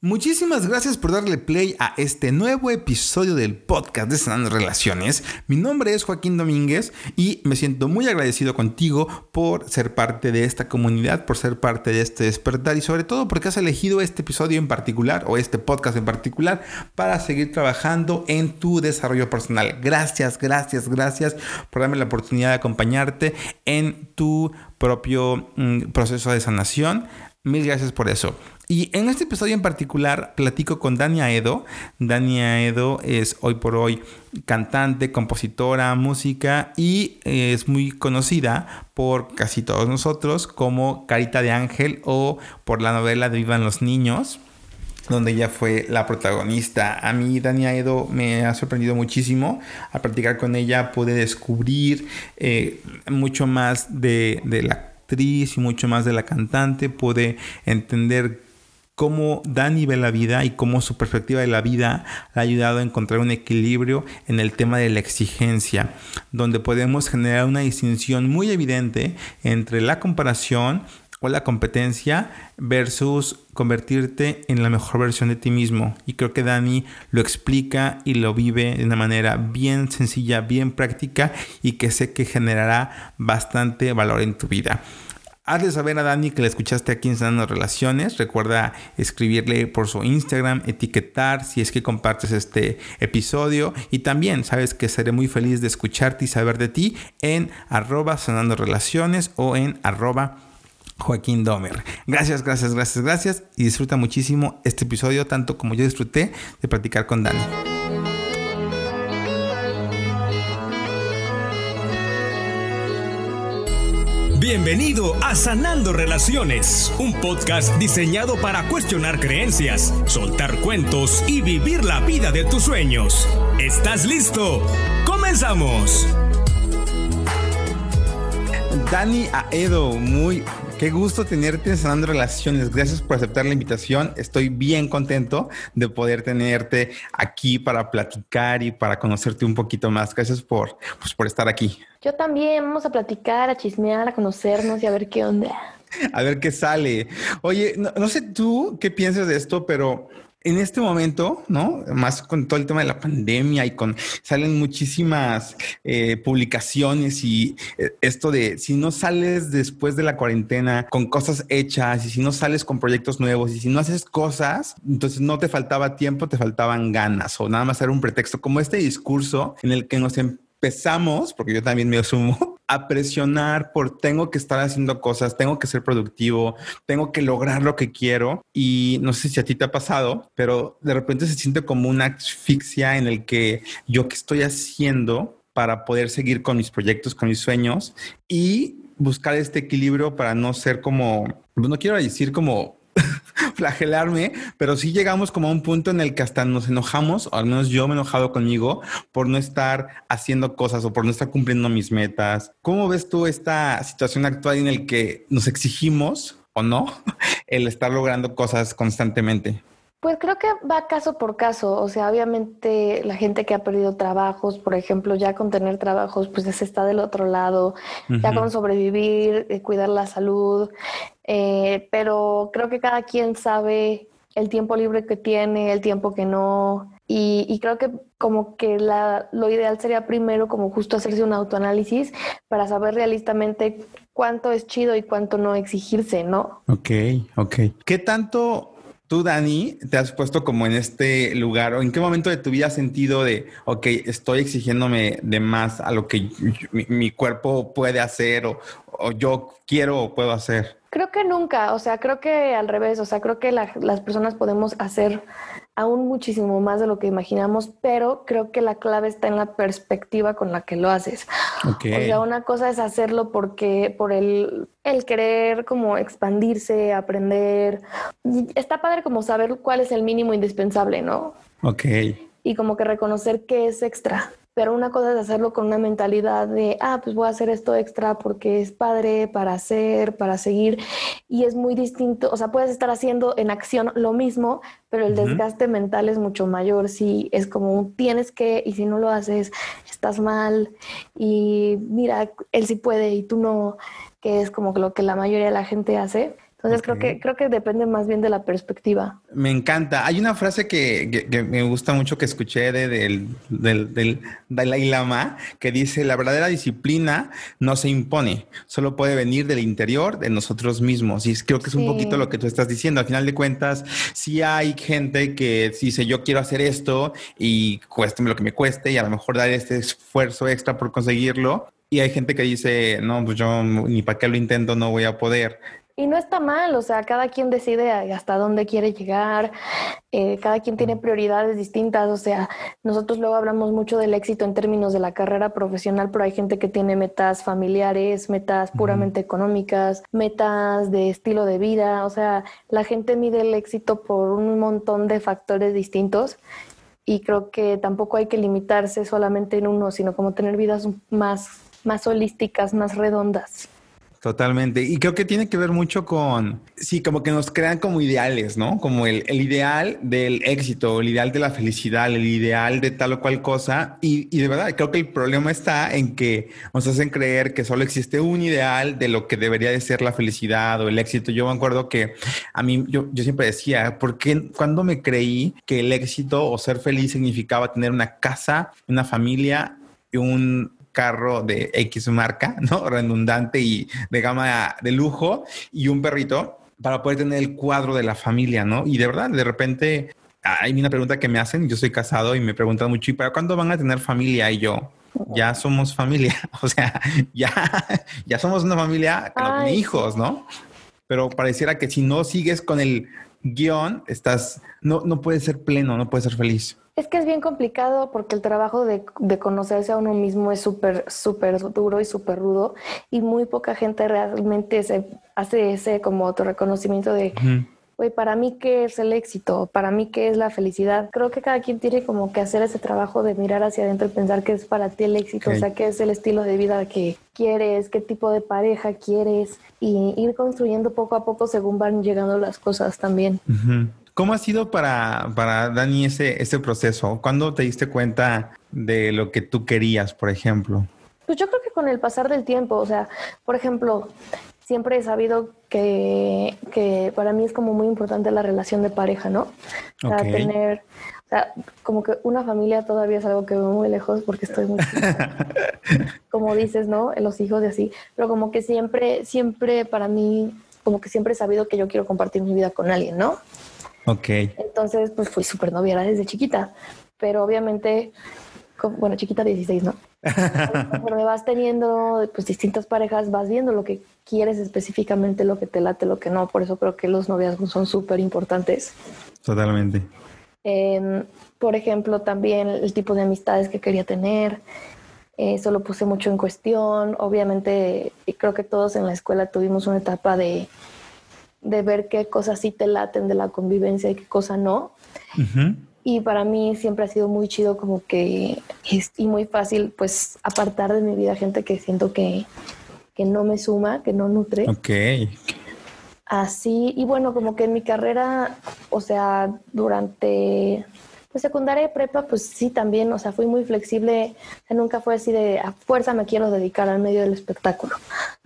Muchísimas gracias por darle play a este nuevo episodio del podcast de Sanando Relaciones. Mi nombre es Joaquín Domínguez y me siento muy agradecido contigo por ser parte de esta comunidad, por ser parte de este despertar y sobre todo porque has elegido este episodio en particular o este podcast en particular para seguir trabajando en tu desarrollo personal. Gracias, gracias, gracias por darme la oportunidad de acompañarte en tu propio mm, proceso de sanación. Mil gracias por eso. Y en este episodio en particular platico con Dania Edo. Dania Edo es hoy por hoy cantante, compositora, música y es muy conocida por casi todos nosotros como Carita de Ángel o por la novela de Vivan los Niños donde ella fue la protagonista. A mí Dania Edo me ha sorprendido muchísimo. Al practicar con ella pude descubrir eh, mucho más de, de la y mucho más de la cantante. Pude entender cómo Dani ve la vida y cómo su perspectiva de la vida ha ayudado a encontrar un equilibrio en el tema de la exigencia, donde podemos generar una distinción muy evidente entre la comparación o la competencia versus convertirte en la mejor versión de ti mismo. Y creo que Dani lo explica y lo vive de una manera bien sencilla, bien práctica y que sé que generará bastante valor en tu vida. Hazle saber a Dani que la escuchaste aquí en Sanando Relaciones. Recuerda escribirle por su Instagram, etiquetar si es que compartes este episodio. Y también sabes que seré muy feliz de escucharte y saber de ti en arroba Sanando Relaciones o en arroba Joaquín Domer. Gracias, gracias, gracias, gracias. Y disfruta muchísimo este episodio, tanto como yo disfruté de practicar con Dani. Bienvenido a Sanando Relaciones, un podcast diseñado para cuestionar creencias, soltar cuentos y vivir la vida de tus sueños. ¿Estás listo? ¡Comenzamos! Dani Aedo, muy Qué gusto tenerte en Sanando Relaciones. Gracias por aceptar la invitación. Estoy bien contento de poder tenerte aquí para platicar y para conocerte un poquito más. Gracias por, pues, por estar aquí. Yo también. Vamos a platicar, a chismear, a conocernos y a ver qué onda. A ver qué sale. Oye, no, no sé tú qué piensas de esto, pero en este momento, ¿no? Más con todo el tema de la pandemia y con salen muchísimas eh, publicaciones y eh, esto de si no sales después de la cuarentena con cosas hechas y si no sales con proyectos nuevos y si no haces cosas, entonces no te faltaba tiempo, te faltaban ganas o nada más era un pretexto como este discurso en el que nos empezamos, porque yo también me asumo, a presionar por tengo que estar haciendo cosas, tengo que ser productivo, tengo que lograr lo que quiero. Y no sé si a ti te ha pasado, pero de repente se siente como una asfixia en el que yo qué estoy haciendo para poder seguir con mis proyectos, con mis sueños y buscar este equilibrio para no ser como, no quiero decir como flagelarme, pero sí llegamos como a un punto en el que hasta nos enojamos, o al menos yo me he enojado conmigo por no estar haciendo cosas o por no estar cumpliendo mis metas. ¿Cómo ves tú esta situación actual en el que nos exigimos o no el estar logrando cosas constantemente? Pues creo que va caso por caso, o sea, obviamente la gente que ha perdido trabajos, por ejemplo, ya con tener trabajos, pues se está del otro lado, ya con sobrevivir, eh, cuidar la salud, eh, pero creo que cada quien sabe el tiempo libre que tiene, el tiempo que no, y, creo que como que la, lo ideal sería primero como justo hacerse un autoanálisis para saber realistamente cuánto es chido y cuánto no exigirse, ¿no? Ok, ok. ¿Qué tanto Tú, Dani, te has puesto como en este lugar o en qué momento de tu vida has sentido de, ok, estoy exigiéndome de más a lo que mi, cuerpo puede hacer o, yo quiero o puedo hacer? Creo que nunca, o sea, creo que al revés, o sea, creo que las personas podemos hacer aún muchísimo más de lo que imaginamos, pero creo que la clave está en la perspectiva con la que lo haces. O sea, una cosa es hacerlo porque por el, el querer como expandirse, aprender. Está padre como saber cuál es el mínimo indispensable, ¿no? Ok. Y como que reconocer qué es extra pero una cosa es hacerlo con una mentalidad de, ah, pues voy a hacer esto extra porque es padre para hacer, para seguir, y es muy distinto, o sea, puedes estar haciendo en acción lo mismo, pero el desgaste mental es mucho mayor, si es como tienes que, y si no lo haces, estás mal, y mira, él sí puede y tú no, que es como lo que la mayoría de la gente hace Entonces creo que creo que depende más bien de la perspectiva. Me encanta. Hay una frase que, me gusta mucho que escuché de, del, del, del, Dalai Lama que dice, la verdadera disciplina no se impone, solo puede venir del interior de nosotros mismos. Y creo que es un poquito lo que tú estás diciendo. Al final de cuentas, sí hay gente que dice, yo quiero hacer esto y cuésteme lo que me cueste y a lo mejor dar este esfuerzo extra por conseguirlo. Y hay gente que dice, no, pues yo ni para qué lo intento, no voy a poder. Y no está mal, o sea, cada quien decide hasta dónde quiere llegar, eh, cada quien tiene prioridades distintas, o sea, nosotros luego hablamos mucho del éxito en términos de la carrera profesional, pero hay gente que tiene metas familiares, metas puramente económicas, metas de estilo de vida, o sea, la gente mide el éxito por un montón de factores distintos y creo que tampoco hay que limitarse solamente en uno, sino como tener vidas más, más holísticas, más redondas. Totalmente. Y creo que tiene que ver mucho con, sí, como que nos crean como ideales, ¿no? Como el, ideal del éxito, el ideal de la felicidad, el ideal de tal o cual cosa. Y, de verdad, creo que el problema está en que nos hacen creer que solo existe un ideal de lo que debería de ser la felicidad o el éxito. Yo me acuerdo que a mí, yo, yo siempre decía, ¿por qué cuando me creí que el éxito o ser feliz significaba tener una casa, una familia y un carro de X marca, ¿no? Redundante y de gama de lujo y un perrito para poder tener el cuadro de la familia, ¿no? Y de verdad, de repente hay una pregunta que me hacen, yo soy casado y me preguntan mucho, ¿y para cuándo van a tener familia? Y yo, ya somos familia, o sea, ya, ya somos una familia con hijos, ¿no? Pero pareciera que si no sigues con el guion, estás, no, no puedes ser pleno, no puedes ser feliz. Es que es bien complicado porque el trabajo de, conocerse a uno mismo es súper, súper duro y súper rudo y muy poca gente realmente se hace ese como otro reconocimiento de, güey, para mí qué es el éxito, para mí qué es la felicidad. Creo que cada quien tiene como que hacer ese trabajo de mirar hacia adentro y pensar qué es para ti el éxito, o sea, qué es el estilo de vida que quieres, qué tipo de pareja quieres y ir construyendo poco a poco según van llegando las cosas también. ¿Cómo ha sido para, para Dani ese, ese proceso? ¿Cuándo te diste cuenta de lo que tú querías, por ejemplo? Pues yo creo que con el pasar del tiempo, o sea, por ejemplo, siempre he sabido que, que para mí es como muy importante la relación de pareja, ¿no? O sea, tener, o sea, como que una familia todavía es algo que veo muy lejos porque estoy muy... como dices, ¿no? Los hijos y así, pero como que siempre, siempre para mí, como que siempre he sabido que yo quiero compartir mi vida con alguien, ¿no? Ok. Entonces, pues fui súper novia desde chiquita, pero obviamente, bueno, chiquita 16, ¿no? Cuando vas teniendo pues distintas parejas, vas viendo lo que quieres específicamente, lo que te late, lo que no. Por eso creo que los noviazgos son súper importantes. Totalmente. Em, por ejemplo, también el tipo de amistades que quería tener. Eso lo puse mucho en cuestión. Obviamente, creo que todos en la escuela tuvimos una etapa de de ver qué cosas sí te laten de la convivencia y qué cosas no. Y para mí siempre ha sido muy chido como que es, y muy fácil pues apartar de mi vida gente que siento que, que no me suma, que no nutre. Ok. Así, y bueno, como que en mi carrera, o sea, durante pues secundaria y prepa, pues sí, también, o sea, fui muy flexible, nunca fue así de a fuerza me quiero dedicar al medio del espectáculo.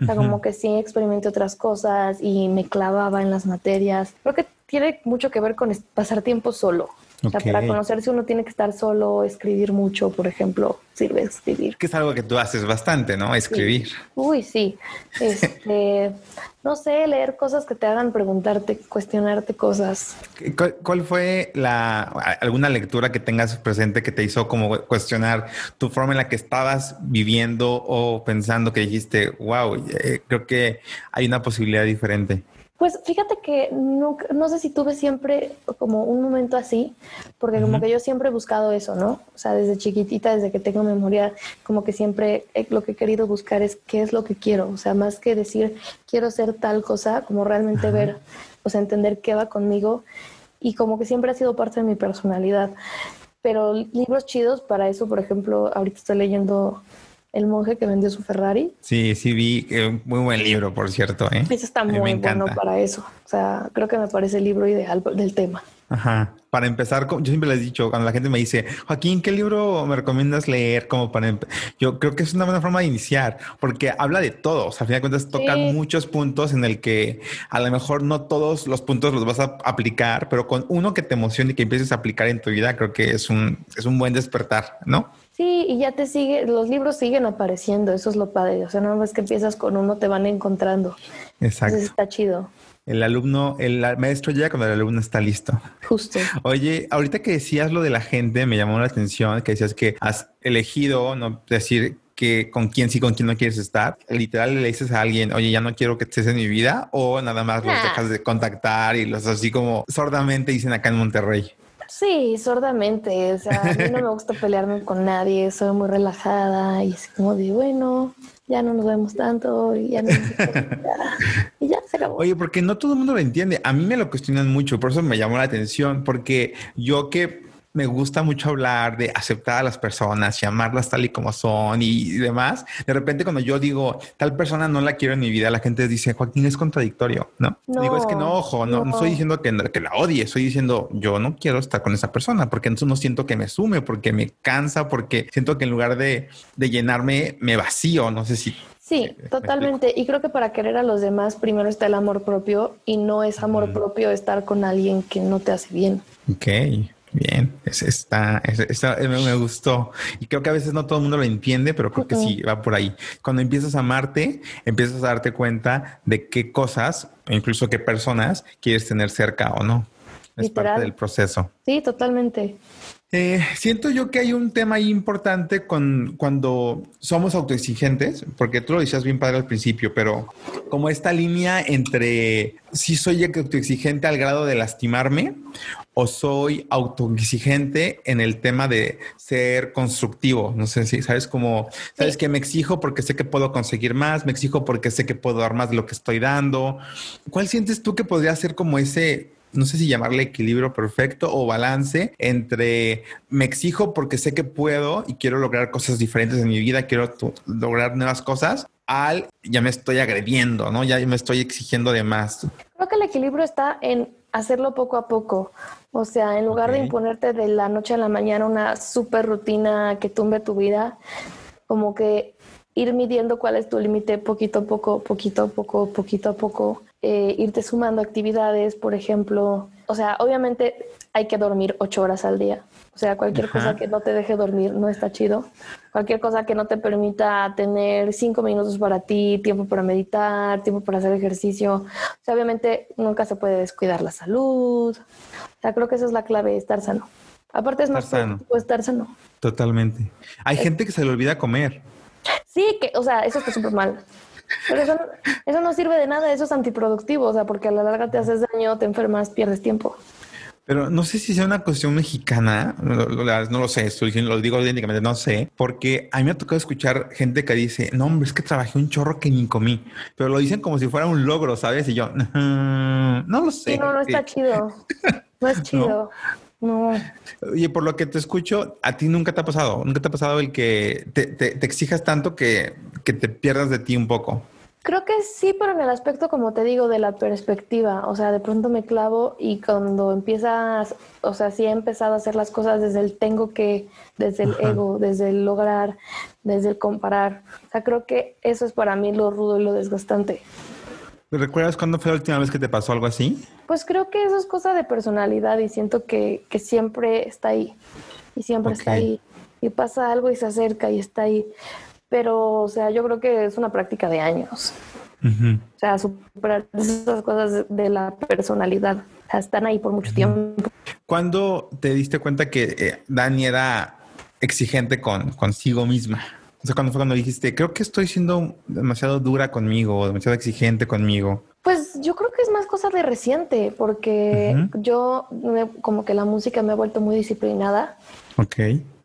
O sea, como que sí experimenté otras cosas y me clavaba en las materias. Creo que tiene mucho que ver con pasar tiempo solo. O sea, para conocerse uno tiene que estar solo, escribir mucho, por ejemplo, sirve escribir. Que es algo que tú haces bastante, ¿no? Escribir. Uy, sí. Este, no sé, leer cosas que te hagan preguntarte, cuestionarte cosas. ¿Cuál, fue la alguna lectura que tengas presente que te hizo como cuestionar tu forma en la que estabas viviendo o pensando que dijiste, wow, eh, creo que hay una posibilidad diferente? Pues fíjate que no, no sé si tuve siempre como un momento así, porque como que yo siempre he buscado eso, ¿no? O sea, desde chiquitita, desde que tengo memoria, como que siempre lo que he querido buscar es qué es lo que quiero, o sea, más que decir quiero ser tal cosa, como realmente ver, o sea, entender qué va conmigo y como que siempre ha sido parte de mi personalidad. Pero libros chidos para eso, por ejemplo, ahorita estoy leyendo el monje que vendió su Ferrari. Sí, sí vi, muy buen libro, por cierto. ¿eh? Eso está muy bueno para eso. O sea, creo que me parece el libro ideal del tema. Ajá. Para empezar, yo siempre les he dicho, cuando la gente me dice, Joaquín, ¿qué libro me recomiendas leer? Como para yo creo que es una buena forma de iniciar, porque habla de todo. O sea, al final de cuentas, tocan muchos puntos en el que a lo mejor no todos los puntos los vas a aplicar, pero con uno que te emocione y que empieces a aplicar en tu vida, creo que es un, es un buen despertar, ¿no? Sí, y ya te sigue, los libros siguen apareciendo, eso es lo padre. O sea, no más que empiezas con uno, te van encontrando. Exacto. Entonces está chido. El alumno, el maestro llega cuando el alumno está listo. Justo. Oye, ahorita que decías lo de la gente, me llamó la atención que decías que has elegido, no decir que con quién sí, con quién no quieres estar. Literal le dices a alguien, oye, ya no quiero que estés en mi vida, o nada más los dejas de contactar y los así como sordamente dicen acá en Monterrey. Sí, sordamente. O sea, a mí no me gusta pelearme con nadie, soy muy relajada y es como de, bueno, ya no nos vemos tanto y ya no y ya se acabó. Oye, porque no todo el mundo lo entiende. A mí me lo cuestionan mucho, por eso me llamó la atención, porque yo que me gusta mucho hablar de aceptar a las personas, llamarlas tal y como son y demás. De repente cuando yo digo, tal persona no la quiero en mi vida, la gente dice, Joaquín es contradictorio, ¿no? digo, es que no, ojo, no, estoy diciendo que, que, la odie, estoy diciendo, yo no quiero estar con esa persona porque entonces no siento que me sume, porque me cansa, porque siento que en lugar de, de llenarme, me vacío, no sé si Sí, totalmente. Y creo que para querer a los demás primero está el amor propio y no es amor propio estar con alguien que no te hace bien. Ok. Bien, está, está, me gustó. Y creo que a veces no todo el mundo lo entiende, pero creo que sí va por ahí. Cuando empiezas a amarte, empiezas a darte cuenta de qué cosas, incluso qué personas quieres tener cerca o no. Es parte del proceso. Sí, totalmente. Eh, siento yo que hay un tema ahí importante con cuando somos autoexigentes, porque tú lo decías bien padre al principio, pero como esta línea entre si soy autoexigente al grado de lastimarme o soy autoexigente en el tema de ser constructivo. No sé si sabes cómo, sabes que me exijo porque sé que puedo conseguir más, me exijo porque sé que puedo dar más de lo que estoy dando. ¿Cuál sientes tú que podría ser como ese no sé si llamarle equilibrio perfecto o balance entre me exijo porque sé que puedo y quiero lograr cosas diferentes en mi vida, quiero lograr nuevas cosas, al ya me estoy agrediendo, ¿no? Ya me estoy exigiendo de más. Creo que el equilibrio está en hacerlo poco a poco. O sea, en lugar de imponerte de la noche a la mañana una super rutina que tumbe tu vida, como que ir midiendo cuál es tu límite poquito a poco, poquito a poco, poquito a poco, eh, irte sumando actividades, por ejemplo. O sea, obviamente hay que dormir ocho horas al día. O sea, cualquier cosa que no te deje dormir no está chido. Cualquier cosa que no te permita tener cinco minutos para ti, tiempo para meditar, tiempo para hacer ejercicio. O sea, obviamente nunca se puede descuidar la salud. O sea, creo que esa es la clave, estar sano. Aparte es más sano. estar sano. Totalmente. Hay gente que se le olvida comer. Sí, que, o sea, eso está súper mal. Pero eso, eso no sirve de nada, eso es antiproductivo, o sea, porque a la larga te haces daño, te enfermas, pierdes tiempo. Pero no sé si sea una cuestión mexicana, no, lo sé, estoy, lo digo auténticamente, no sé, porque a mí me ha tocado escuchar gente que dice, no, hombre, es que trabajé un chorro que ni comí, pero lo dicen como si fuera un logro, ¿sabes? Y yo, no lo sé. no, no está chido, no es chido. ¿No? Oye, por lo que te escucho, a ti nunca te ha pasado, nunca te ha pasado el que te, te exijas tanto que, que te pierdas de ti un poco. Creo que sí, pero en el aspecto, como te digo, de la perspectiva. O sea, de pronto me clavo y cuando empiezas, o sea, sí he empezado a hacer las cosas desde el tengo que, desde el ego, desde el lograr, desde el comparar. O sea, creo que eso es para mí lo rudo y lo desgastante. ¿Recuerdas cuándo fue la última vez que te pasó algo así? Pues creo que eso es cosa de personalidad y siento que, que siempre está ahí. Y siempre está ahí. Y pasa algo y se acerca y está ahí pero, o sea, yo creo que es una práctica de años. O sea, superar esas cosas de la personalidad. O sea, están ahí por mucho tiempo. ¿Cuándo te diste cuenta que eh, Dani era exigente con consigo misma? O sea, cuando fue cuando dijiste, creo que estoy siendo demasiado dura conmigo, demasiado exigente conmigo. Pues yo creo que es más cosa de reciente, porque yo como que la música me ha vuelto muy disciplinada. Ok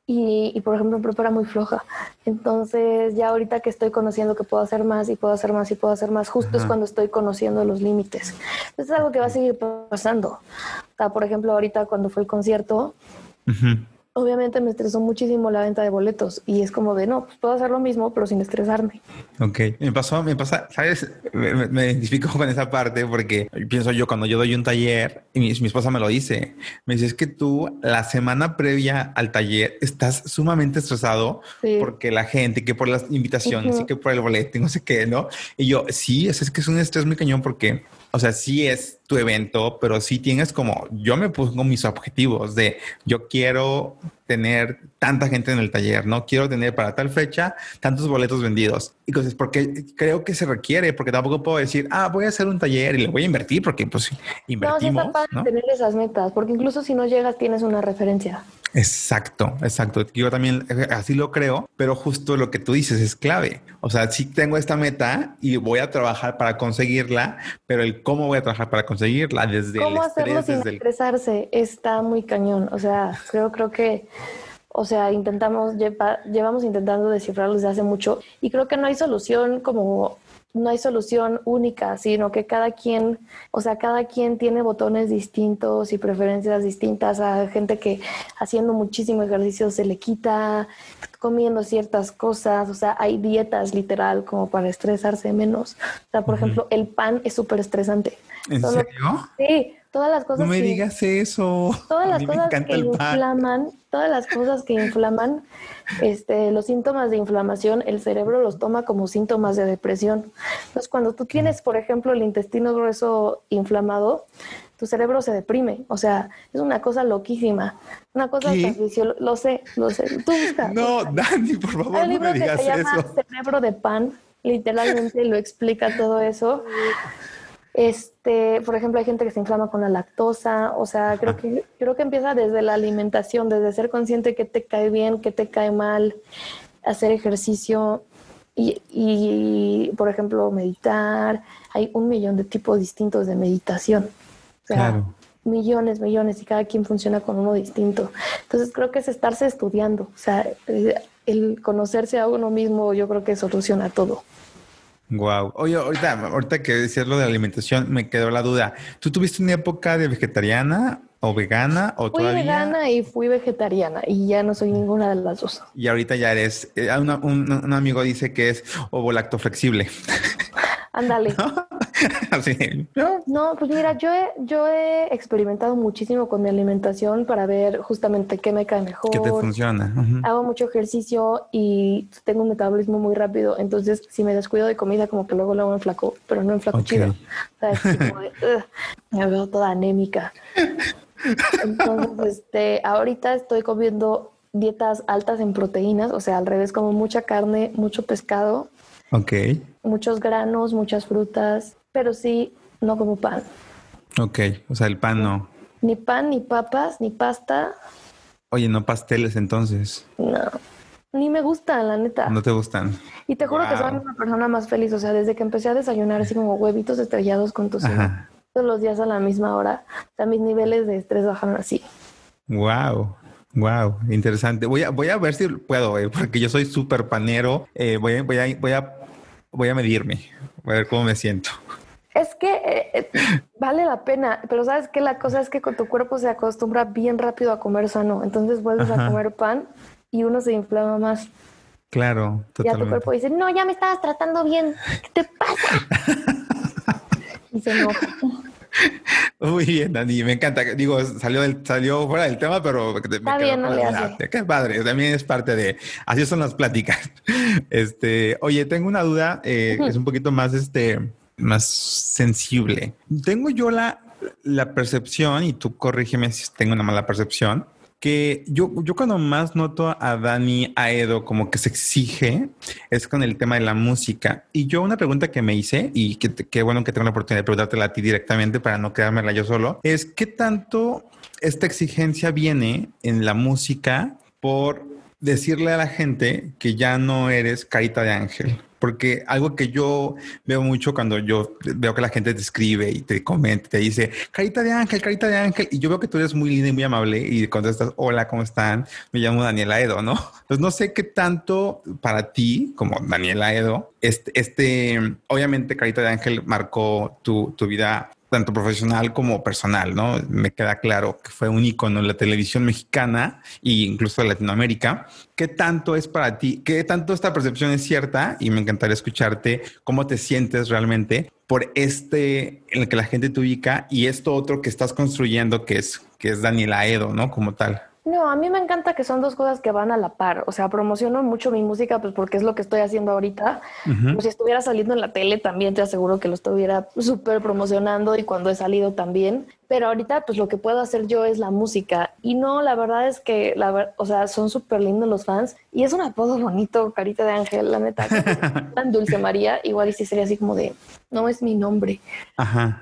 y, por ejemplo, prepara muy floja. Entonces, ya ahorita que estoy conociendo que puedo hacer más y puedo hacer más y puedo hacer más, justo es cuando estoy conociendo los límites. es algo que va a seguir pasando. O sea, por ejemplo, ahorita cuando fue el concierto, obviamente me estresó muchísimo la venta de boletos y es como de no, pues puedo hacer lo mismo, pero sin estresarme. Ok, me pasó, me pasa, ¿sabes? Me, identifico con esa parte porque pienso yo cuando yo doy un taller y mi, esposa me lo dice, me dice es que tú la semana previa al taller estás sumamente estresado porque la gente, que por las invitaciones y que por el boleto y no sé qué, ¿no? Y yo, sí, es, es que es un estrés muy cañón porque o sea, sí es tu evento, pero sí tienes como, yo me pongo mis objetivos de yo quiero tener tanta gente en el taller, no quiero tener para tal fecha tantos boletos vendidos. Y cosas, porque creo que se requiere, porque tampoco puedo decir, ah, voy a hacer un taller y le voy a invertir, porque pues invertimos. No, es ¿no? tener esas metas, porque incluso si no llegas tienes una referencia. Exacto, exacto. Yo también eh, así lo creo, pero justo lo que tú dices es clave. O sea, sí tengo esta meta y voy a trabajar para conseguirla, pero el cómo voy a trabajar para conseguirla desde ¿Cómo el hacerlo sin estresarse está muy cañón. O sea, creo, creo que, o sea, intentamos, llevamos intentando descifrarlo desde hace mucho y creo que no hay solución como no hay solución única, sino que cada quien, o sea, cada quien tiene botones distintos y preferencias distintas. A gente que haciendo muchísimo ejercicio se le quita, comiendo ciertas cosas, o sea, hay dietas literal como para estresarse menos. O sea, por ejemplo, el pan es súper estresante. ¿En serio? Sí, todas las cosas. No me digas eso. Todas las cosas que inflaman, todas las cosas que inflaman, este, los síntomas de inflamación, el cerebro los toma como síntomas de depresión. Entonces, cuando tú tienes, por ejemplo, el intestino grueso inflamado, tu cerebro se deprime. O sea, es una cosa loquísima. Una cosa Lo sé, lo sé. Tú busca. No, Dani, por favor, Hay un libro no me digas que se llama Cerebro de pan. Literalmente lo explica todo eso. Este, por ejemplo, hay gente que se inflama con la lactosa, o sea, creo que, creo que empieza desde la alimentación, desde ser consciente que te cae bien, que te cae mal, hacer ejercicio y, y por ejemplo, meditar. Hay un millón de tipos distintos de meditación. claro. Millones, millones, y cada quien funciona con uno distinto. Entonces creo que es estarse estudiando, o sea, el conocerse a uno mismo yo creo que soluciona todo. Wow. Oye, ahorita, ahorita que decías lo de la alimentación, me quedó la duda. ¿Tú tuviste una época de vegetariana o vegana o fui vegana y fui vegetariana y ya no soy ninguna de las dos. Y ahorita ya eres, eh, un, amigo dice que es ovo lacto flexible. Ándale. ¿No? pues mira, yo he, yo he experimentado muchísimo con mi alimentación para ver justamente qué me cae mejor. ¿Qué te funciona? Hago mucho ejercicio y tengo un metabolismo muy rápido. Entonces, si me descuido de comida, como que luego luego me flaco, pero no en flaco chido. O sea, es como de, me veo toda anémica. Entonces, este, ahorita estoy comiendo dietas altas en proteínas, o sea, al revés, como mucha carne, mucho pescado. Ok. Muchos granos, muchas frutas, pero sí, no como pan. Ok, o sea, el pan no. Ni pan, ni papas, ni pasta. Oye, no pasteles entonces. No, ni me gustan, la neta. No te gustan. Y te juro que soy una persona más feliz. O sea, desde que empecé a desayunar así como huevitos estrellados con tocino todos los días a la misma hora, o sea, mis niveles de estrés bajaron así. Wow. Wow, interesante. Voy a, voy a ver si puedo, eh, porque yo soy súper panero. Eh, voy, voy, a, voy, a, voy a medirme, voy a ver cómo me siento. Es que eh, vale la pena, pero sabes que la cosa es que con tu cuerpo se acostumbra bien rápido a comer sano, entonces vuelves a comer pan y uno se inflama más. Claro, totalmente. Y a tu cuerpo dice, no, ya me estabas tratando bien, ¿qué te pasa? y se enoja. Muy bien, Dani, me encanta. Digo, salió, del, salió fuera del tema, pero Está bien, no le. Qué padre, también es parte de. Así son las pláticas. Este, oye, tengo una duda eh, que es un poquito más, este, más sensible. Tengo yo la, la percepción, y tú corrígeme si tengo una mala percepción, que yo, yo cuando más noto a Dani Aedo como que se exige es con el tema de la música. Y yo una pregunta que me hice y que, bueno que tengo la oportunidad de preguntártela a ti directamente para no quedármela yo solo, es qué tanto esta exigencia viene en la música por decirle a la gente que ya no eres carita de ángel. Porque algo que yo veo mucho cuando yo veo que la gente te escribe y te comenta, te dice, carita de ángel, carita de ángel, y yo veo que tú eres muy linda y muy amable y contestas, hola, ¿cómo están? Me llamo Daniela Edo, ¿no? Entonces no sé qué tanto para ti, como Daniela Edo, este, este obviamente carita de ángel marcó tu, tu vida tanto profesional como personal, ¿no? Me queda claro que fue un icono en la televisión mexicana e incluso de Latinoamérica. ¿Qué tanto es para ti? ¿Qué tanto esta percepción es cierta? Y me encantaría escucharte cómo te sientes realmente por este en el que la gente te ubica y esto otro que estás construyendo que es, que es Daniela Edo, ¿no? Como tal. No, a mí me encanta que son dos cosas que van a la par. O sea, promociono mucho mi música, pues porque es lo que estoy haciendo ahorita. Pues, si estuviera saliendo en la tele, también te aseguro que lo estuviera súper promocionando y cuando he salido también. Pero ahorita, pues lo que puedo hacer yo es la música. Y no, la verdad es que, la o sea, son súper lindos los fans. Y es un apodo bonito, Carita de Ángel, la neta. Tan Dulce María, igual y si sería así como de, no es mi nombre. Ajá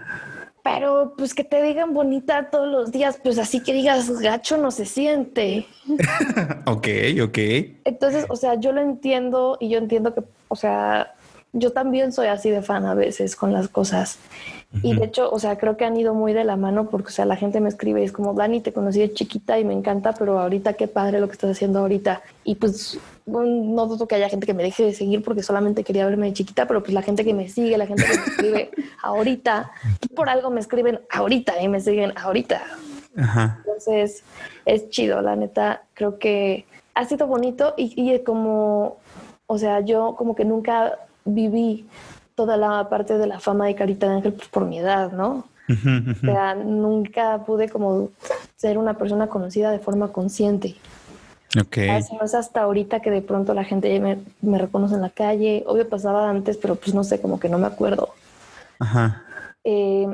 pero pues que te digan bonita todos los días, pues así que digas gacho no se siente. ok, ok. Entonces, o sea, yo lo entiendo y yo entiendo que, o sea, yo también soy así de fan a veces con las cosas. Y de hecho, o sea, creo que han ido muy de la mano porque, o sea, la gente me escribe y es como, Dani, te conocí de chiquita y me encanta, pero ahorita qué padre lo que estás haciendo ahorita. Y pues no dudo que haya gente que me deje de seguir porque solamente quería verme de chiquita, pero pues la gente que me sigue, la gente que me escribe ahorita, por algo me escriben ahorita y me siguen ahorita. Entonces, es chido, la neta, creo que ha sido bonito y, y como, o sea, yo como que nunca viví toda la parte de la fama de Carita de Ángel pues, por mi edad, ¿no? O sea, nunca pude como ser una persona conocida de forma consciente. Ok. no es hasta ahorita que de pronto la gente me, me, reconoce en la calle. Obvio pasaba antes, pero pues no sé, como que no me acuerdo. Ajá. Eh,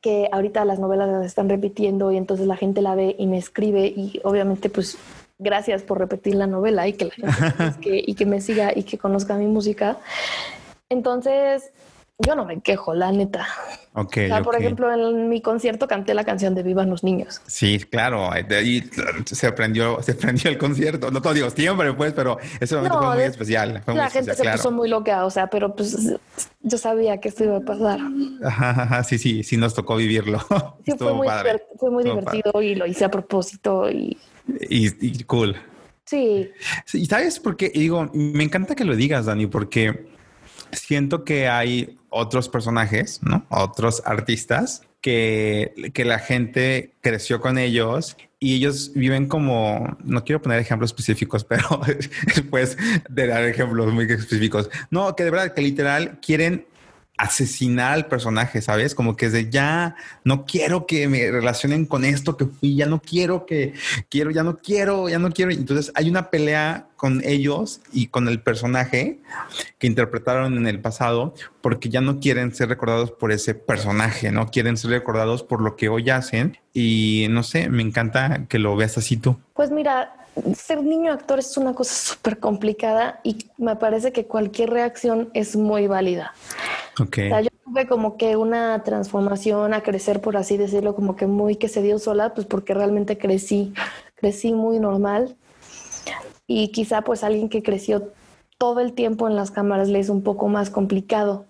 que ahorita las novelas las están repitiendo y entonces la gente la ve y me escribe y obviamente pues gracias por repetir la novela y que la gente y que me siga y que conozca mi música. Entonces, yo no me quejo, la neta. Ok. O sea, por ejemplo, en mi concierto canté la canción de Vivan los niños. Sí, claro. De ahí se aprendió, se aprendió el concierto. No todo digo siempre, pues, pero ese momento fue muy especial. la gente se puso muy loca, o sea, pero pues yo sabía que esto iba a pasar. Ajá, sí, sí, sí nos tocó vivirlo. Sí, fue muy, fue muy divertido y lo hice a propósito y... Y, cool. Sí. sí. Y sabes por qué, digo, me encanta que lo digas, Dani, porque siento que hay otros personajes, ¿no? Otros artistas que, que la gente creció con ellos y ellos viven como, no quiero poner ejemplos específicos, pero después de dar ejemplos muy específicos, no, que de verdad que literal quieren asesinar al personaje, ¿sabes? Como que es de ya no quiero que me relacionen con esto que fui, ya no quiero que quiero, ya no quiero, ya no quiero. Entonces hay una pelea con ellos y con el personaje que interpretaron en el pasado porque ya no quieren ser recordados por ese personaje, no quieren ser recordados por lo que hoy hacen y no sé, me encanta que lo veas así tú. Pues mira, ser niño actor es una cosa súper complicada y me parece que cualquier reacción es muy válida. Okay. Yo tuve como que una transformación a crecer, por así decirlo, como que muy que se dio sola, pues porque realmente crecí, crecí muy normal. Y quizá pues alguien que creció todo el tiempo en las cámaras le es un poco más complicado.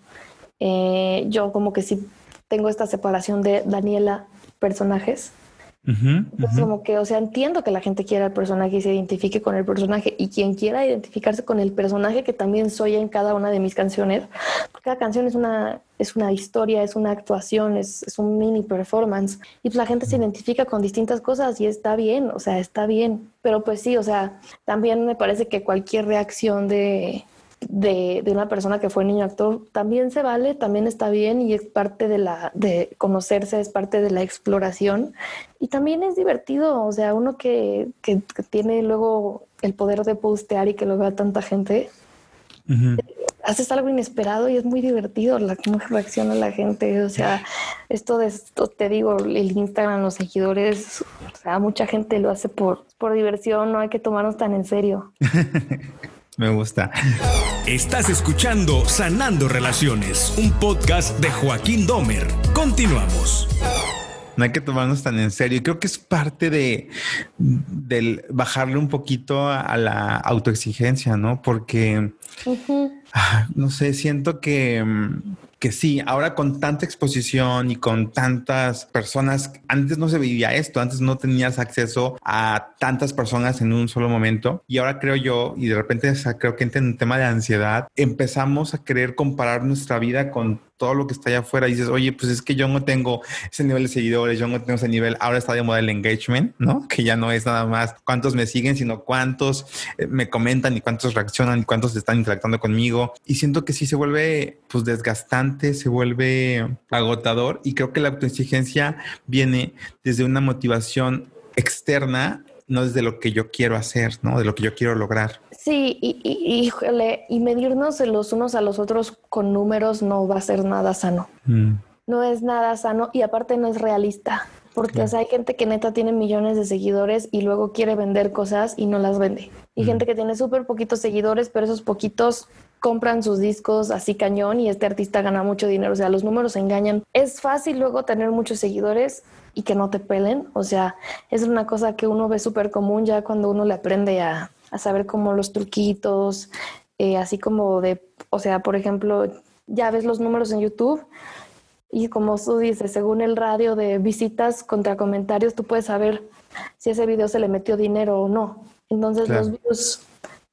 Eh, yo como que sí tengo esta separación de Daniela personajes como que, o sea, entiendo que la gente quiera el personaje y se identifique con el personaje y quien quiera identificarse con el personaje que también soy en cada una de mis canciones, porque cada canción es una, es una historia, es una actuación, es, es un mini performance y pues la gente se identifica con distintas cosas y está bien, o sea, está bien, pero pues sí, o sea, también me parece que cualquier reacción de de, de, una persona que fue niño actor también se vale, también está bien y es parte de la de conocerse, es parte de la exploración y también es divertido, o sea, uno que, que, tiene luego el poder de postear y que lo vea tanta gente, haces algo inesperado y es muy divertido la cómo reacciona la gente, o sea, esto de esto, te digo, el Instagram, los seguidores, o sea, mucha gente lo hace por, por diversión, no hay que tomarnos tan en serio. Me gusta. Estás escuchando Sanando Relaciones, un podcast de Joaquín Domer. Continuamos. No hay que tomarnos tan en serio. Creo que es parte de del bajarle un poquito a, la autoexigencia, ¿no? Porque ah, no sé, siento que que sí, ahora con tanta exposición y con tantas personas, antes no se vivía esto, antes no tenías acceso a tantas personas en un solo momento. Y ahora creo yo, y de repente creo que en un tema de ansiedad, empezamos a querer comparar nuestra vida con todo lo que está allá afuera dices, oye, pues es que yo no tengo ese nivel de seguidores, yo no tengo ese nivel, ahora está de moda el engagement, ¿no? Que ya no es nada más cuántos me siguen, sino cuántos eh, me comentan y cuántos reaccionan y cuántos están interactuando conmigo. Y siento que sí se vuelve pues desgastante, se vuelve agotador y creo que la autoexigencia viene desde una motivación externa no desde lo que yo quiero hacer, ¿no? De lo que yo quiero lograr. Sí, y, y, y medirnos los unos a los otros con números no va a ser nada sano. Mm. No es nada sano y aparte no es realista. Porque hay gente que neta tiene millones de seguidores y luego quiere vender cosas y no las vende. Y mm. gente que tiene súper poquitos seguidores, pero esos poquitos compran sus discos así cañón y este artista gana mucho dinero. O sea, los números engañan. Es fácil luego tener muchos seguidores y que no te pelen. O sea, es una cosa que uno ve súper común ya cuando uno le aprende a, saber como los truquitos, eh, así como de, o sea, por ejemplo, ya ves los números en YouTube y como tú dices, según el radio de visitas contra comentarios, tú puedes saber si ese video se le metió dinero o no. Entonces los views,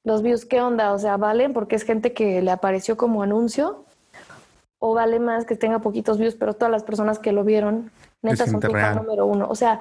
los views, ¿qué onda? O sea, ¿valen porque es gente que le apareció como anuncio? ¿O vale más que tenga poquitos views, pero todas las personas que lo vieron Neta son el número uno. O sea,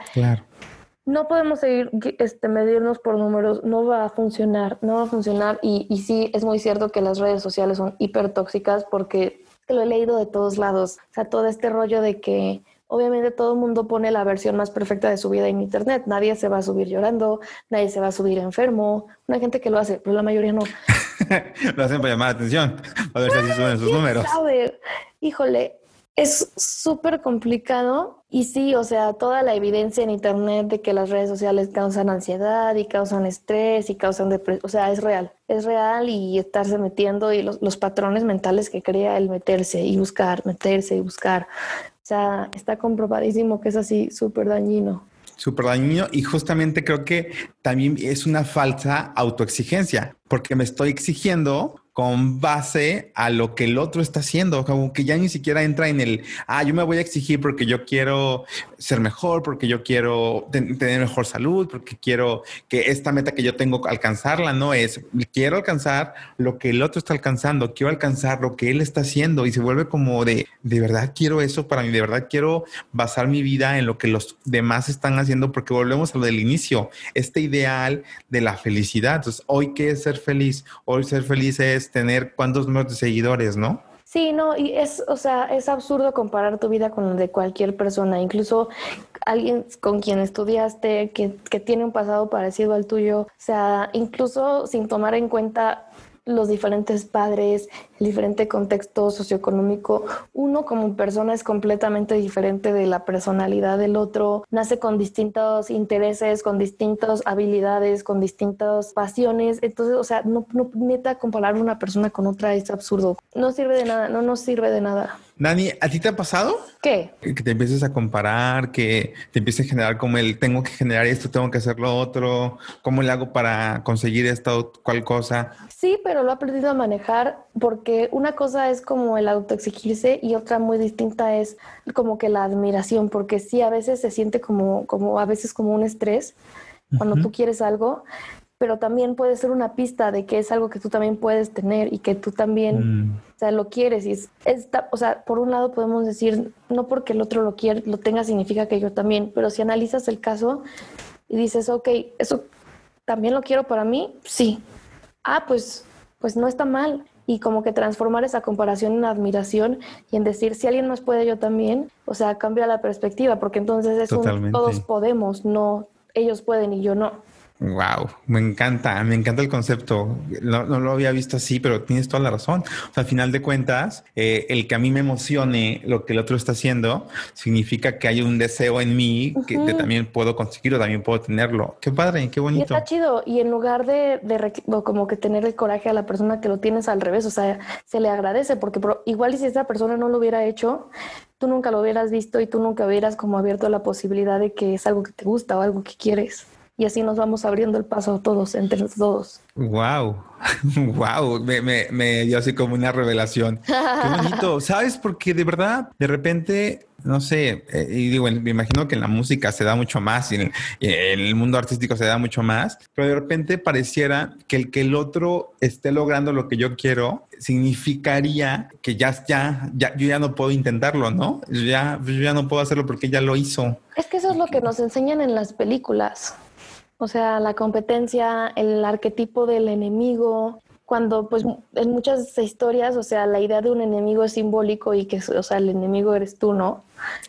no podemos seguir este, medirnos por números, no va a funcionar, no va a funcionar. Y, y sí, es muy cierto que las redes sociales son hiper tóxicas porque lo he leído de todos lados. O sea, todo este rollo de que obviamente todo el mundo pone la versión más perfecta de su vida en internet. Nadie se va a subir llorando, nadie se va a subir enfermo. Una gente que lo hace, pero la mayoría no. lo hacen para llamar la atención, a ver si suben sus números. Sabe? Híjole, es súper complicado y sí, o sea, toda la evidencia en Internet de que las redes sociales causan ansiedad y causan estrés y causan depresión, o sea, es real, es real y estarse metiendo y los, los patrones mentales que crea el meterse y buscar, meterse y buscar. O sea, está comprobadísimo que es así súper dañino súper dañino y justamente creo que también es una falsa autoexigencia porque me estoy exigiendo con base a lo que el otro está haciendo, como que ya ni siquiera entra en el, ah, yo me voy a exigir porque yo quiero ser mejor, porque yo quiero tener mejor salud, porque quiero que esta meta que yo tengo alcanzarla, no es, quiero alcanzar lo que el otro está alcanzando, quiero alcanzar lo que él está haciendo y se vuelve como de, de verdad quiero eso para mí, de verdad quiero basar mi vida en lo que los demás están haciendo, porque volvemos a lo del inicio, este ideal de la felicidad. Entonces, hoy qué es ser feliz, hoy ser feliz es tener cuántos números de seguidores, ¿no? Sí, no, y es, o sea, es absurdo comparar tu vida con la de cualquier persona, incluso alguien con quien estudiaste, que, que tiene un pasado parecido al tuyo, o sea, incluso sin tomar en cuenta los diferentes padres, el diferente contexto socioeconómico. Uno como persona es completamente diferente de la personalidad del otro, nace con distintos intereses, con distintas habilidades, con distintas pasiones. Entonces, o sea, no, no neta comparar una persona con otra es absurdo. No sirve de nada, no nos sirve de nada. Nani, ¿a ti te ha pasado? ¿Qué? Que te empieces a comparar, que te empieces a generar como el tengo que generar esto, tengo que hacer lo otro, ¿cómo le hago para conseguir esta o cual cosa? Sí, pero lo he aprendido a manejar porque una cosa es como el autoexigirse y otra muy distinta es como que la admiración, porque sí, a veces se siente como, como a veces como un estrés cuando tú quieres algo, pero también puede ser una pista de que es algo que tú también puedes tener y que tú también, mm. o sea, lo quieres. Y es, o sea, por un lado podemos decir, no porque el otro lo quiere, lo tenga significa que yo también, pero si analizas el caso y dices, ok, eso también lo quiero para mí, sí. Ah, pues, pues no está mal. Y como que transformar esa comparación en admiración y en decir, si alguien más puede, yo también, o sea, cambia la perspectiva, porque entonces es un todos podemos, no ellos pueden y yo no. Wow, me encanta, me encanta el concepto. No, lo había visto así, pero tienes toda la razón. O sea, al final de cuentas, eh, el que a mí me emocione lo que el otro está haciendo significa que hay un deseo en mí que también puedo conseguirlo, también puedo tenerlo. Qué padre, qué bonito. Y está chido. Y en lugar de, como que tener el coraje a la persona que lo tienes al revés, o sea, se le agradece porque igual y si esa persona no lo hubiera hecho, tú nunca lo hubieras visto y tú nunca hubieras como abierto la posibilidad de que es algo que te gusta o algo que quieres. Y así nos vamos abriendo el paso todos, entre todos. Wow, wow, me, me, me dio así como una revelación. Qué bonito, ¿sabes? Porque de verdad, de repente no sé, eh, y digo, me imagino que en la música se da mucho más y en, el mundo artístico se da mucho más, pero de repente pareciera que el que el otro esté logrando lo que yo quiero significaría que ya, ya, ya yo ya no puedo intentarlo, ¿no? Ya, yo ya no puedo hacerlo porque ya lo hizo. Es que eso es lo que nos enseñan en las películas. O sea, la competencia, el arquetipo del enemigo, cuando pues en muchas historias, o sea, la idea de un enemigo es simbólico y que, o sea, el enemigo eres tú, ¿no?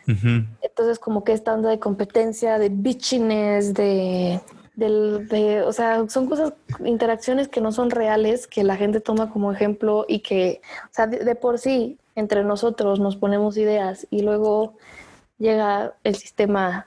Entonces como que esta onda de competencia, de bitchiness, de, de, o sea, son cosas, interacciones que no son reales, que la gente toma como ejemplo y que, o sea, de por sí, entre nosotros nos ponemos ideas y luego llega el sistema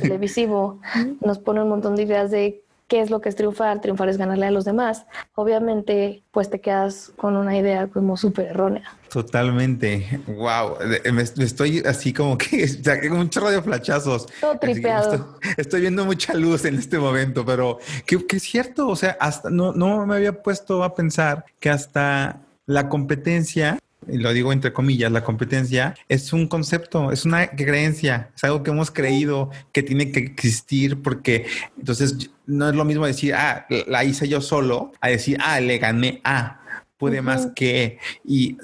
televisivo, nos pone un montón de ideas de qué es lo que es triunfar, triunfar es ganarle a los demás, obviamente pues te quedas con una idea como súper errónea. Totalmente, wow, me, estoy así como que, como un chorro de flachazos. Todo tripeado. Estoy, viendo mucha luz en este momento, pero que, es cierto, o sea, hasta no, no me había puesto a pensar que hasta la competencia y lo digo entre comillas, la competencia es un concepto, es una creencia, es algo que hemos creído que tiene que existir porque entonces no es lo mismo decir, ah, la hice yo solo, a decir, ah, le gané a. puede más que y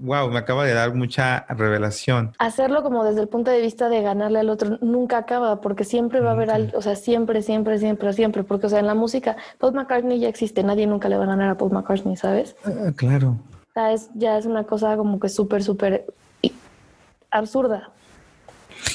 wow, me acaba de dar mucha revelación. Hacerlo como desde el punto de vista de ganarle al otro nunca acaba porque siempre va a haber algo, o sea, siempre, siempre, siempre, siempre, porque o sea, en la música Paul McCartney ya existe, nadie nunca le va a ganar a Paul McCartney, ¿sabes? Ah, claro es, ya es una cosa como que súper, súper absurda.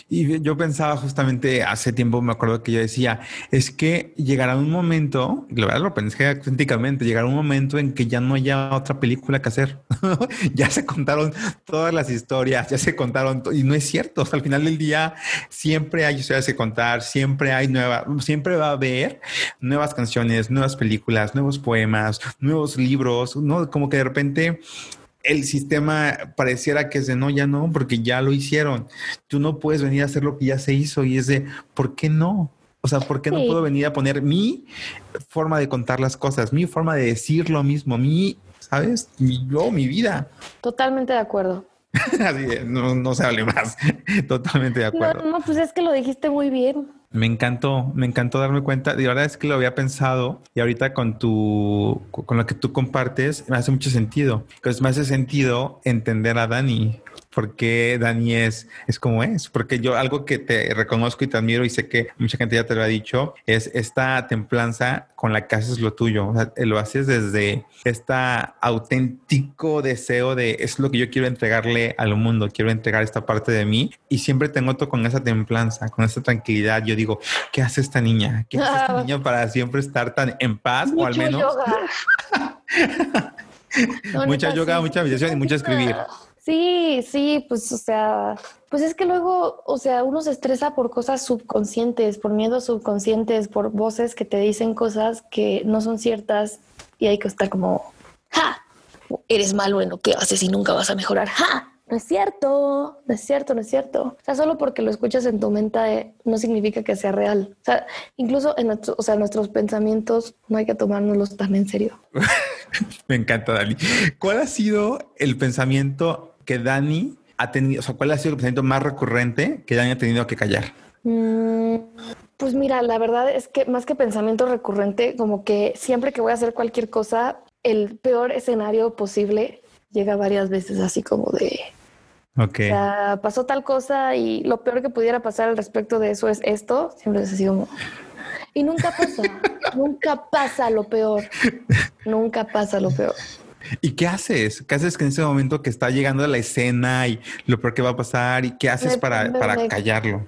Y yo pensaba justamente hace tiempo, me acuerdo que yo decía, es que llegará un momento, la verdad lo pensé auténticamente, llegará un momento en que ya no haya otra película que hacer. ya se contaron todas las historias, ya se contaron, y no es cierto. al final del día siempre hay historias que contar, siempre hay nuevas, siempre va a haber nuevas canciones, nuevas películas, nuevos poemas, nuevos libros, ¿no? Como que de repente el sistema pareciera que es de no, ya no, porque ya lo hicieron. Tú no puedes venir a hacer lo que ya se hizo y es de, ¿por qué no? O sea, ¿por qué no puedo venir a poner mi forma de contar las cosas, mi forma de decir lo mismo, mi, ¿sabes? Mi, yo, mi vida. Totalmente de acuerdo. Así no, no, se hable más. Totalmente de acuerdo. No, no, pues es que lo dijiste muy bien. Me encantó, me encantó darme cuenta. De verdad es que lo había pensado y ahorita con tu, con lo que tú compartes, me hace mucho sentido. Entonces me hace sentido entender a Dani por qué Dani es, es como es. Porque yo algo que te reconozco y te admiro y sé que mucha gente ya te lo ha dicho, es esta templanza con la que haces lo tuyo. O sea, lo haces desde este auténtico deseo de es lo que yo quiero entregarle al mundo, quiero entregar esta parte de mí y siempre tengo todo con esa templanza, con esa tranquilidad. Yo digo, ¿qué hace esta niña? ¿Qué hace esta niña para siempre estar tan en paz o al menos? mucha yoga, mucha meditación y mucho escribir. Sí, sí, pues, o sea, pues es que luego, o sea, uno se estresa por cosas subconscientes, por miedos subconscientes, por voces que te dicen cosas que no son ciertas y hay que estar como, ¡ja! Eres malo en lo que haces y nunca vas a mejorar, ¡ja! No es cierto, no es cierto, no es cierto. O sea, solo porque lo escuchas en tu mente no significa que sea real. O sea, incluso en o sea, nuestros pensamientos no hay que tomárnoslos tan en serio. Me encanta, Dani. ¿Cuál ha sido el pensamiento que Dani ha tenido, o sea, cuál ha sido el pensamiento más recurrente que Dani ha tenido que callar? Mm, pues mira, la verdad es que más que pensamiento recurrente, como que siempre que voy a hacer cualquier cosa, el peor escenario posible llega varias veces así como de... Ok. O sea, pasó tal cosa y lo peor que pudiera pasar al respecto de eso es esto. Siempre es así como... Y nunca pasa, nunca pasa lo peor. Nunca pasa lo peor. ¿Y qué haces? ¿Qué haces en ese momento que está llegando a la escena y lo peor que va a pasar? ¿Y qué haces para, para callarlo?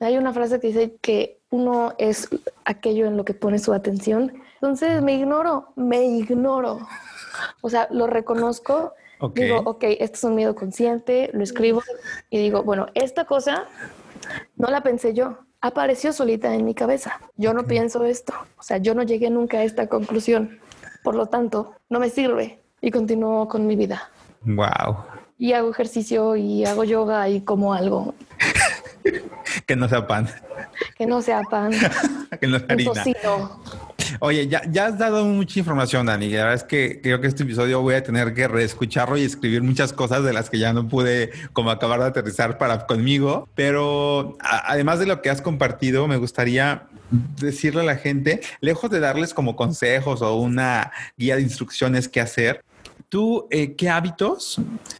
Hay una frase que dice que uno es aquello en lo que pone su atención. Entonces me ignoro, me ignoro. O sea, lo reconozco. Digo, ok, esto es un miedo consciente, lo escribo y digo, bueno, esta cosa no la pensé yo, apareció solita en mi cabeza. Yo no pienso esto. O sea, yo no llegué nunca a esta conclusión. Por lo tanto, no me sirve y continúo con mi vida. Wow. Y hago ejercicio y hago yoga y como algo. que no sea pan. que no sea pan, que no sea harina. Oye, ya, ya has dado mucha información, Dani. La verdad es que creo que este episodio voy a tener que reescucharlo y escribir muchas cosas de las que ya no pude como acabar de aterrizar para conmigo. Pero además de lo que has compartido, me gustaría decirle a la gente, lejos de darles como consejos o una guía de instrucciones qué hacer, ¿tú eh, qué hábitos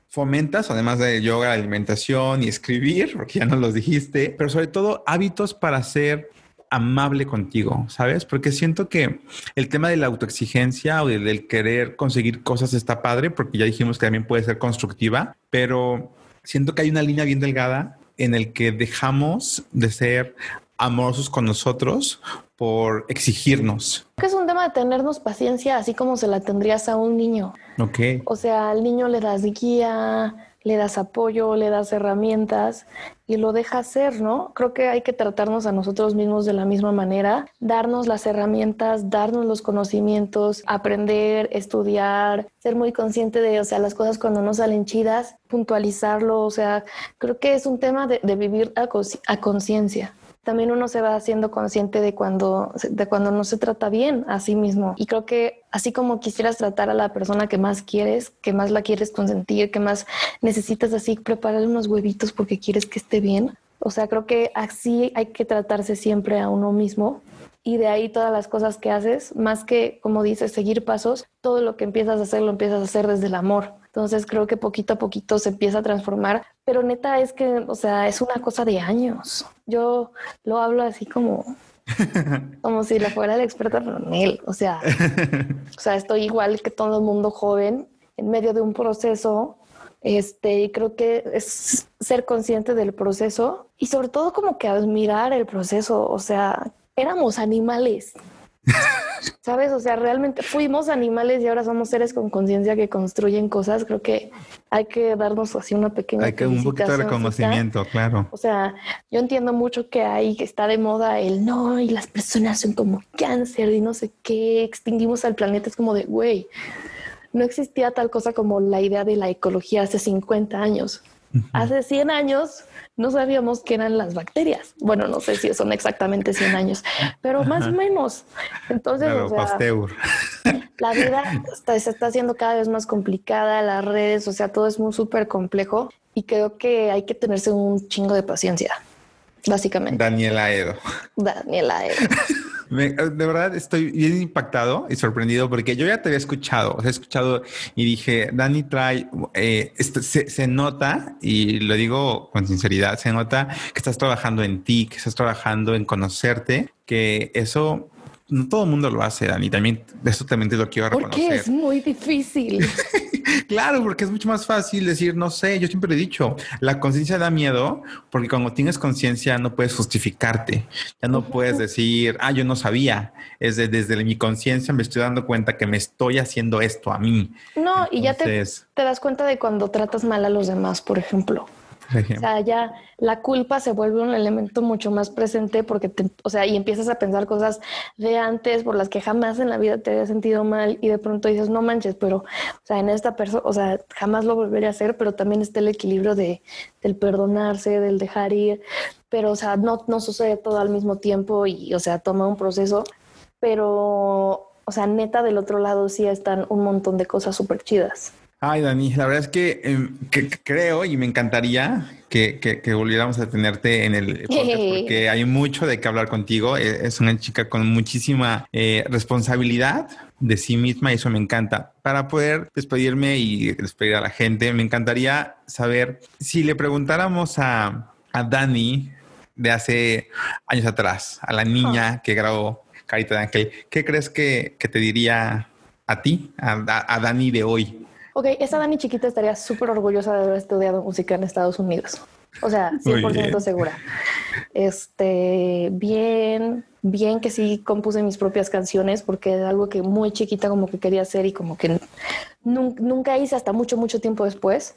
fomentas, además de yoga, alimentación y escribir, porque ya no los dijiste, pero sobre todo hábitos para ser amable contigo, ¿sabes? Porque siento que el tema de la autoexigencia o del querer conseguir cosas está padre, porque ya dijimos que también puede ser constructiva, pero siento que hay una línea bien delgada en el que dejamos de ser amorosos con nosotros por exigirnos. Que es un tema de tenernos paciencia, así como se la tendrías a un niño. Ok. O sea, al niño le das guía, le das apoyo, le das herramientas y lo dejas ser, ¿no? Creo que hay que tratarnos a nosotros mismos de la misma manera, darnos las herramientas, darnos los conocimientos, aprender, estudiar, ser muy consciente de, o sea, las cosas cuando no salen chidas, puntualizarlo, o sea, creo que es un tema de, vivir a conciencia también uno se va haciendo consciente de cuando, de cuando no se trata bien a sí mismo. Y creo que así como quisieras tratar a la persona que más quieres, que más la quieres consentir, que más necesitas así prepararle unos huevitos porque quieres que esté bien. O sea, creo que así hay que tratarse siempre a uno mismo y de ahí todas las cosas que haces, más que, como dices, seguir pasos, todo lo que empiezas a hacer lo empiezas a hacer desde el amor. Entonces creo que poquito a poquito se empieza a transformar, pero neta es que, o sea, es una cosa de años. Yo lo hablo así como, como si la fuera la experta él. O sea, o sea, estoy igual que todo el mundo joven en medio de un proceso. Este, y creo que es ser consciente del proceso y sobre todo como que admirar el proceso. O sea, éramos animales. ¿Sabes? O sea, realmente fuimos animales y ahora somos seres con conciencia que construyen cosas. Creo que hay que darnos así una pequeña. Hay que un poquito de reconocimiento, claro. O sea, yo entiendo mucho que ahí está de moda el no y las personas son como cáncer y no sé qué, extinguimos al planeta. Es como de, güey, no existía tal cosa como la idea de la ecología hace 50 años. Hace 100 años no sabíamos qué eran las bacterias. Bueno, no sé si son exactamente 100 años, pero más o menos. Entonces, o sea, la vida se está haciendo cada vez más complicada, las redes, o sea, todo es muy súper complejo y creo que hay que tenerse un chingo de paciencia, básicamente. Daniela Edo. Daniela Edo. De verdad estoy bien impactado y sorprendido porque yo ya te había escuchado, o he escuchado y dije, Dani trae, eh, se, se, nota, y lo digo con sinceridad, se nota que estás trabajando en ti, que estás trabajando en conocerte, que eso no todo el mundo lo hace, Dani. También, eso también te lo quiero reconocer. Porque es muy difícil. claro, porque es mucho más fácil decir, no sé, yo siempre he dicho, la conciencia da miedo porque cuando tienes conciencia no puedes justificarte. Ya no puedes decir, ah, yo no sabía. Es desde mi conciencia me estoy dando cuenta que me estoy haciendo esto a mí. No, y ya te, te das cuenta de cuando tratas mal a los demás, por ejemplo. O sea, ya la culpa se vuelve un elemento mucho más presente porque, te, o sea, y empiezas a pensar cosas de antes por las que jamás en la vida te había sentido mal y de pronto dices, no manches, pero, o sea, en esta persona, o sea, jamás lo volveré a hacer, pero también está el equilibrio de, del perdonarse, del dejar ir, pero, o sea, no, no sucede todo al mismo tiempo y, o sea, toma un proceso, pero, o sea, neta del otro lado sí están un montón de cosas súper chidas. Ay, Dani, la verdad es que, em, creo y me encantaría que, volviéramos a tenerte en el podcast porque hay mucho de qué hablar contigo. E, es una chica con muchísima eh, responsabilidad de sí misma y eso me encanta. Para poder despedirme y despedir a la gente, me encantaría saber si le preguntáramos a, a Dani de hace años atrás, a la niña oh. que grabó Carita de Ángel, ¿qué crees que, te diría a ti, a, a Dani de hoy? Ok, esa Dani chiquita estaría súper orgullosa de haber estudiado música en Estados Unidos. O sea, 100% segura. Este, bien, bien que sí compuse mis propias canciones porque es algo que muy chiquita como que quería hacer y como que nunca hice hasta mucho, mucho tiempo después.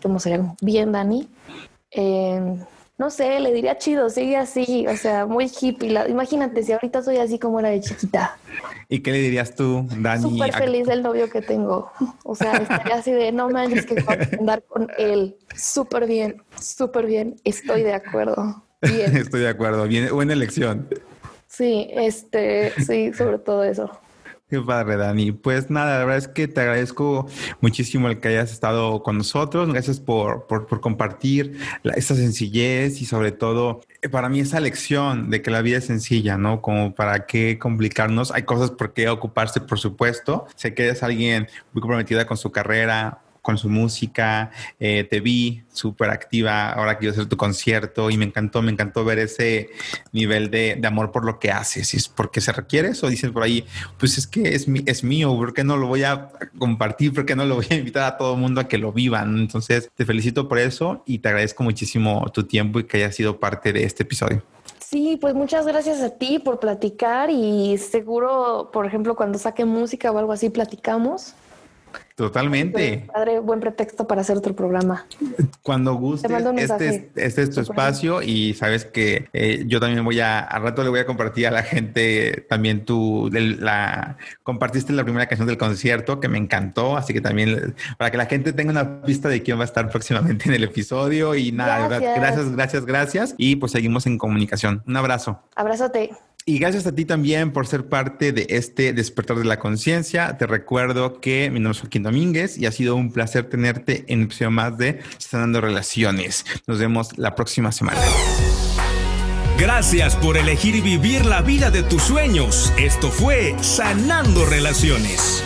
como sería bien, Dani. Eh, no sé, le diría chido, sigue así, o sea, muy hippie. imagínate si ahorita soy así como era de chiquita. ¿Y qué le dirías tú, Dani? Súper feliz del novio que tengo. O sea, estaría así de, no manches, que andar con él. Súper bien, súper bien. Estoy de acuerdo. Estoy de acuerdo. Bien, buena elección. Sí, este, sí, sobre todo eso. Qué padre, Dani. Pues nada, la verdad es que te agradezco muchísimo el que hayas estado con nosotros. Gracias por, por, por compartir esta sencillez y sobre todo eh, para mí esa lección de que la vida es sencilla, ¿no? Como para qué complicarnos. Hay cosas por qué ocuparse, por supuesto. Sé que eres alguien muy comprometida con su carrera, con su música, eh, te vi súper activa ahora quiero hacer tu concierto y me encantó, me encantó ver ese nivel de, amor por lo que haces. ¿Es porque se requiere eso? Dicen por ahí, pues es que es, es mío, ¿por qué no lo voy a compartir? ¿Por qué no lo voy a invitar a todo el mundo a que lo vivan? Entonces, te felicito por eso y te agradezco muchísimo tu tiempo y que hayas sido parte de este episodio. Sí, pues muchas gracias a ti por platicar y seguro, por ejemplo, cuando saque música o algo así, platicamos. Totalmente. Padre, buen pretexto para hacer otro programa. Cuando guste, este, este, es tu espacio y sabes que eh, yo también voy a, al rato le voy a compartir a la gente también tú, la, compartiste la primera canción del concierto que me encantó, así que también para que la gente tenga una pista de quién va a estar próximamente en el episodio y nada, gracias, gracias, gracias, gracias y pues seguimos en comunicación. Un abrazo. Abrazote. Y gracias a ti también por ser parte de este despertar de la conciencia. Te recuerdo que mi nombre es Joaquín Domínguez y ha sido un placer tenerte en un episodio más de Sanando Relaciones. Nos vemos la próxima semana. Gracias por elegir vivir la vida de tus sueños. Esto fue Sanando Relaciones.